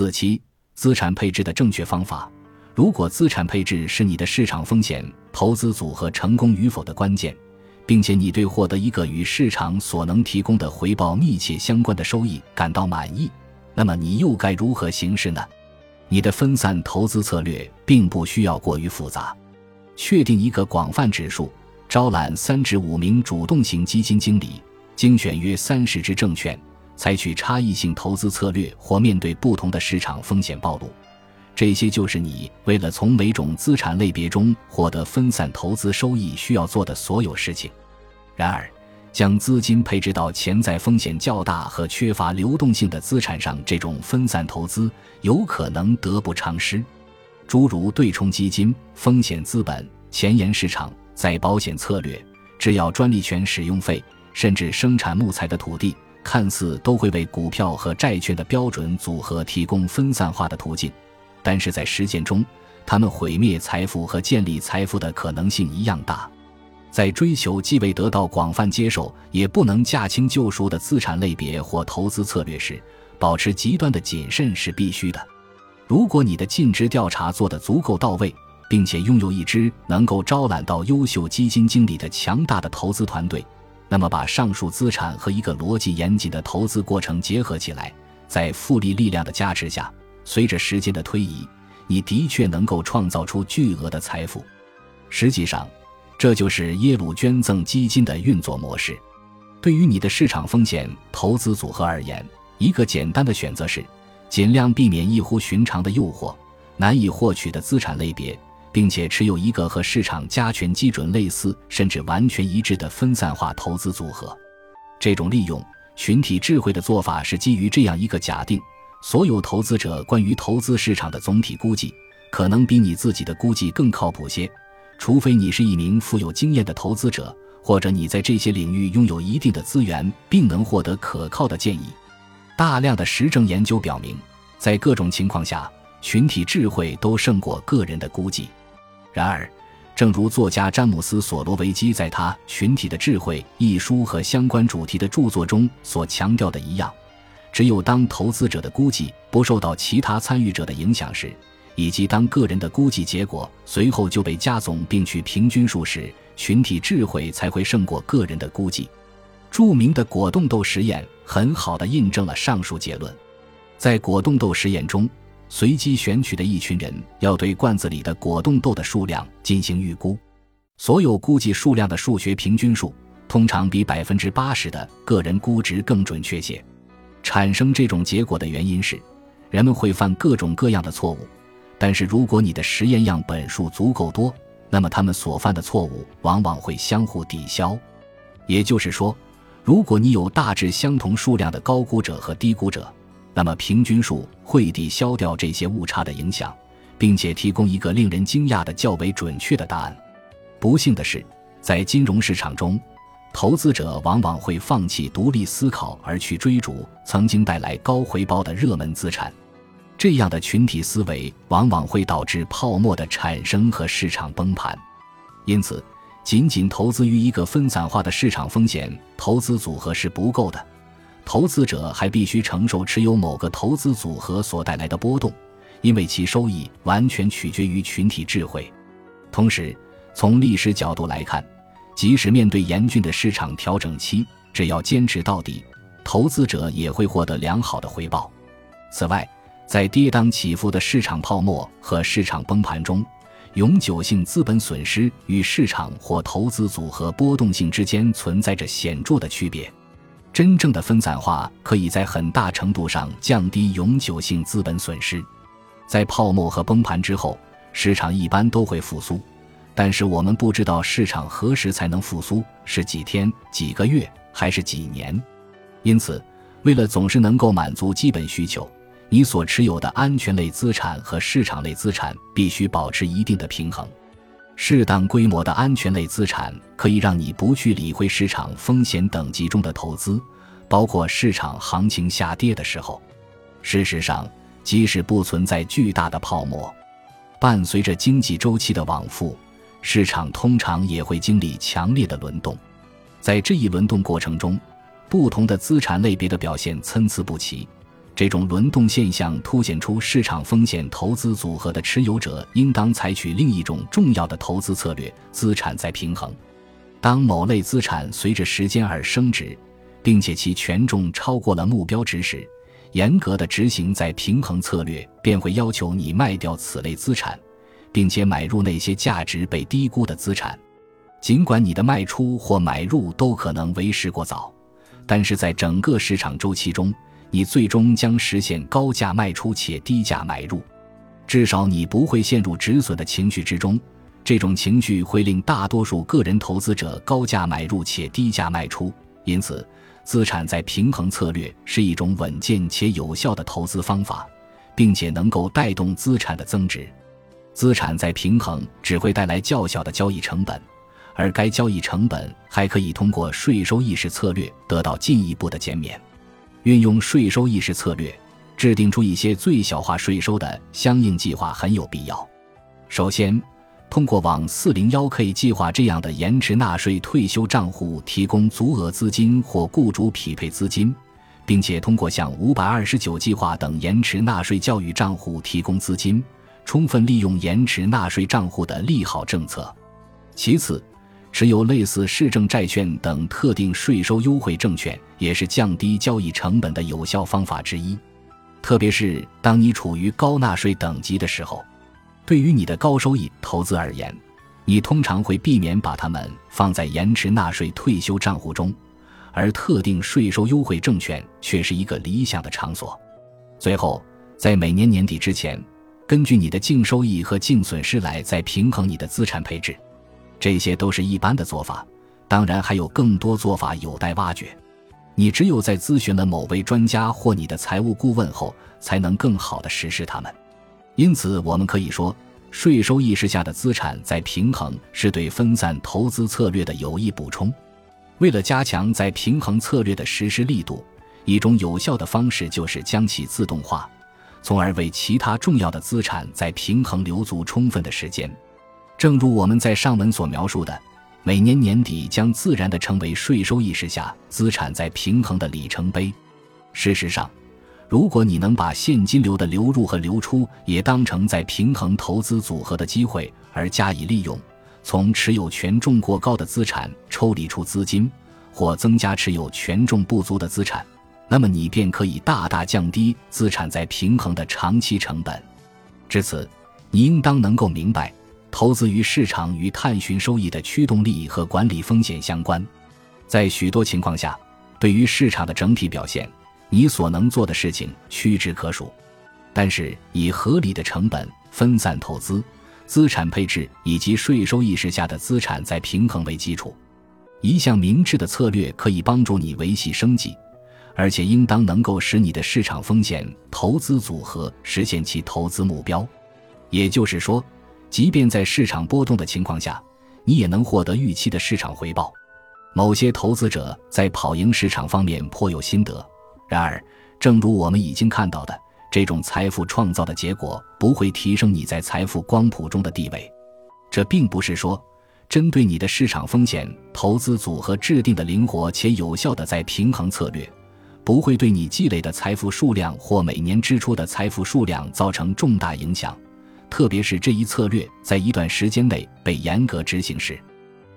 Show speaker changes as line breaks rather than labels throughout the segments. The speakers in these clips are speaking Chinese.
四七，资产配置的正确方法。如果资产配置是你的市场风险投资组合成功与否的关键，并且你对获得一个与市场所能提供的回报密切相关的收益感到满意，那么你又该如何行事呢？你的分散投资策略并不需要过于复杂，确定一个广泛指数，招揽三至五名主动型基金经理，精选约三十只证券，采取差异性投资策略或面对不同的市场风险暴露。这些就是你为了从每种资产类别中获得分散投资收益需要做的所有事情。然而，将资金配置到潜在风险较大和缺乏流动性的资产上，这种分散投资有可能得不偿失。诸如对冲基金、风险资本、前沿市场、再保险策略、制药专利权使用费，甚至生产木材的土地，看似都会为股票和债券的标准组合提供分散化的途径。但是在实践中，他们毁灭财富和建立财富的可能性一样大。在追求既未得到广泛接受，也不能驾轻就熟的资产类别或投资策略时，保持极端的谨慎是必须的。如果你的尽职调查做得足够到位，并且拥有一支能够招揽到优秀基金经理的强大的投资团队，那么把上述资产和一个逻辑严谨的投资过程结合起来，在复利力量的加持下。随着时间的推移，你的确能够创造出巨额的财富。实际上，这就是耶鲁捐赠基金的运作模式。对于你的市场风险投资组合而言，一个简单的选择是：尽量避免异乎寻常的诱惑、难以获取的资产类别，并且持有一个和市场加权基准类似甚至完全一致的分散化投资组合。这种利用群体智慧的做法是基于这样一个假定。所有投资者关于投资市场的总体估计，可能比你自己的估计更靠谱些，除非你是一名富有经验的投资者，或者你在这些领域拥有一定的资源，并能获得可靠的建议。大量的实证研究表明，在各种情况下，群体智慧都胜过个人的估计。然而，正如作家詹姆斯·索罗维基在他《群体的智慧》一书和相关主题的著作中所强调的一样。只有当投资者的估计不受到其他参与者的影响时，以及当个人的估计结果随后就被加总并取平均数时，群体智慧才会胜过个人的估计。著名的果冻豆实验很好的印证了上述结论。在果冻豆实验中，随机选取的一群人要对罐子里的果冻豆的数量进行预估，所有估计数量的数学平均数通常比百分之八十的个人估值更准确些。产生这种结果的原因是，人们会犯各种各样的错误，但是如果你的实验样本数足够多，那么他们所犯的错误往往会相互抵消。也就是说，如果你有大致相同数量的高估者和低估者，那么平均数会抵消掉这些误差的影响，并且提供一个令人惊讶的较为准确的答案。不幸的是，在金融市场中。投资者往往会放弃独立思考，而去追逐曾经带来高回报的热门资产。这样的群体思维往往会导致泡沫的产生和市场崩盘。因此，仅仅投资于一个分散化的市场风险投资组合是不够的。投资者还必须承受持有某个投资组合所带来的波动，因为其收益完全取决于群体智慧。同时，从历史角度来看。即使面对严峻的市场调整期，只要坚持到底，投资者也会获得良好的回报。此外，在跌宕起伏的市场泡沫和市场崩盘中，永久性资本损失与市场或投资组合波动性之间存在着显著的区别。真正的分散化可以在很大程度上降低永久性资本损失。在泡沫和崩盘之后，市场一般都会复苏。但是我们不知道市场何时才能复苏，是几天、几个月还是几年？因此，为了总是能够满足基本需求，你所持有的安全类资产和市场类资产必须保持一定的平衡。适当规模的安全类资产可以让你不去理会市场风险等级中的投资，包括市场行情下跌的时候。事实上，即使不存在巨大的泡沫，伴随着经济周期的往复。市场通常也会经历强烈的轮动，在这一轮动过程中，不同的资产类别的表现参差不齐，这种轮动现象凸显出市场风险投资组合的持有者应当采取另一种重要的投资策略——资产再平衡。当某类资产随着时间而升值，并且其权重超过了目标值时，严格的执行再平衡策略便会要求你卖掉此类资产，并且买入那些价值被低估的资产。尽管你的卖出或买入都可能为时过早，但是在整个市场周期中，你最终将实现高价卖出且低价买入，至少你不会陷入止损的情绪之中。这种情绪会令大多数个人投资者高价买入且低价卖出。因此，资产在平衡策略是一种稳健且有效的投资方法，并且能够带动资产的增值。资产在平衡只会带来较小的交易成本，而该交易成本还可以通过税收意识策略得到进一步的减免。运用税收意识策略，制定出一些最小化税收的相应计划很有必要。首先，通过往 401k 计划这样的延迟纳税退休账户提供足额资金或雇主匹配资金，并且通过向529计划等延迟纳税教育账户提供资金，充分利用延迟纳税账户的利好政策。其次，持有类似市政债券等特定税收优惠证券，也是降低交易成本的有效方法之一。特别是当你处于高纳税等级的时候，对于你的高收益投资而言，你通常会避免把它们放在延迟纳税退休账户中，而特定税收优惠证券却是一个理想的场所。最后，在每年年底之前，根据你的净收益和净损失来再平衡你的资产配置。这些都是一般的做法，当然还有更多做法有待挖掘。你只有在咨询了某位专家或你的财务顾问后，才能更好的实施它们。因此，我们可以说，税收意识下的资产再平衡是对分散投资策略的有益补充。为了加强再平衡策略的实施力度，一种有效的方式就是将其自动化，从而为其他重要的资产在平衡留足充分的时间。正如我们在上文所描述的，每年年底将自然地成为税收意识下资产在平衡的里程碑。事实上，如果你能把现金流的流入和流出也当成在平衡投资组合的机会而加以利用，从持有权重过高的资产抽离出资金，或增加持有权重不足的资产，那么你便可以大大降低资产在平衡的长期成本。至此，你应当能够明白。投资于市场与探寻收益的驱动力和管理风险相关，在许多情况下，对于市场的整体表现，你所能做的事情屈指可数。但是，以合理的成本、分散投资、资产配置以及税收意识下的资产再平衡为基础，一项明智的策略可以帮助你维系生计，而且应当能够使你的市场风险投资组合实现其投资目标。也就是说。即便在市场波动的情况下，你也能获得预期的市场回报。某些投资者在跑赢市场方面颇有心得。然而，正如我们已经看到的，这种财富创造的结果不会提升你在财富光谱中的地位。这并不是说，针对你的市场风险投资组合制定的灵活且有效的再平衡策略，不会对你积累的财富数量或每年支出的财富数量造成重大影响。特别是这一策略在一段时间内被严格执行时，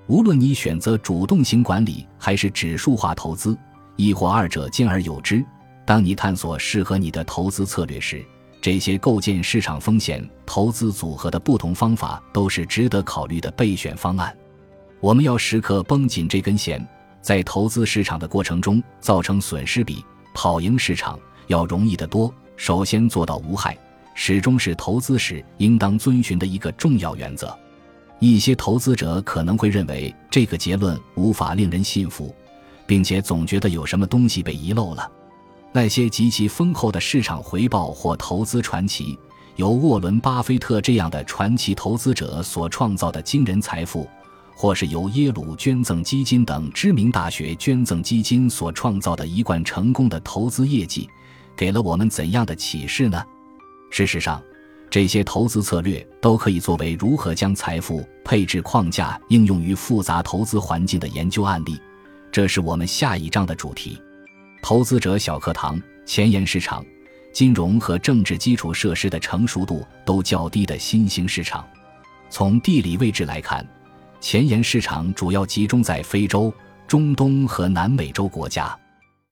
无论你选择主动型管理还是指数化投资，亦或二者兼而有之，当你探索适合你的投资策略时，这些构建市场风险投资组合的不同方法都是值得考虑的备选方案。我们要时刻绷紧这根弦，在投资市场的过程中造成损失比跑赢市场要容易得多。首先做到无害。始终是投资时应当遵循的一个重要原则。一些投资者可能会认为这个结论无法令人信服，并且总觉得有什么东西被遗漏了。那些极其丰厚的市场回报或投资传奇，由沃伦·巴菲特这样的传奇投资者所创造的惊人财富，或是由耶鲁捐赠基金等知名大学捐赠基金所创造的一贯成功的投资业绩，给了我们怎样的启示呢？事实上，这些投资策略都可以作为如何将财富配置框架应用于复杂投资环境的研究案例。这是我们下一章的主题。投资者小课堂：前沿市场，金融和政治基础设施的成熟度都较低的新兴市场。从地理位置来看，前沿市场主要集中在非洲、中东和南美洲国家。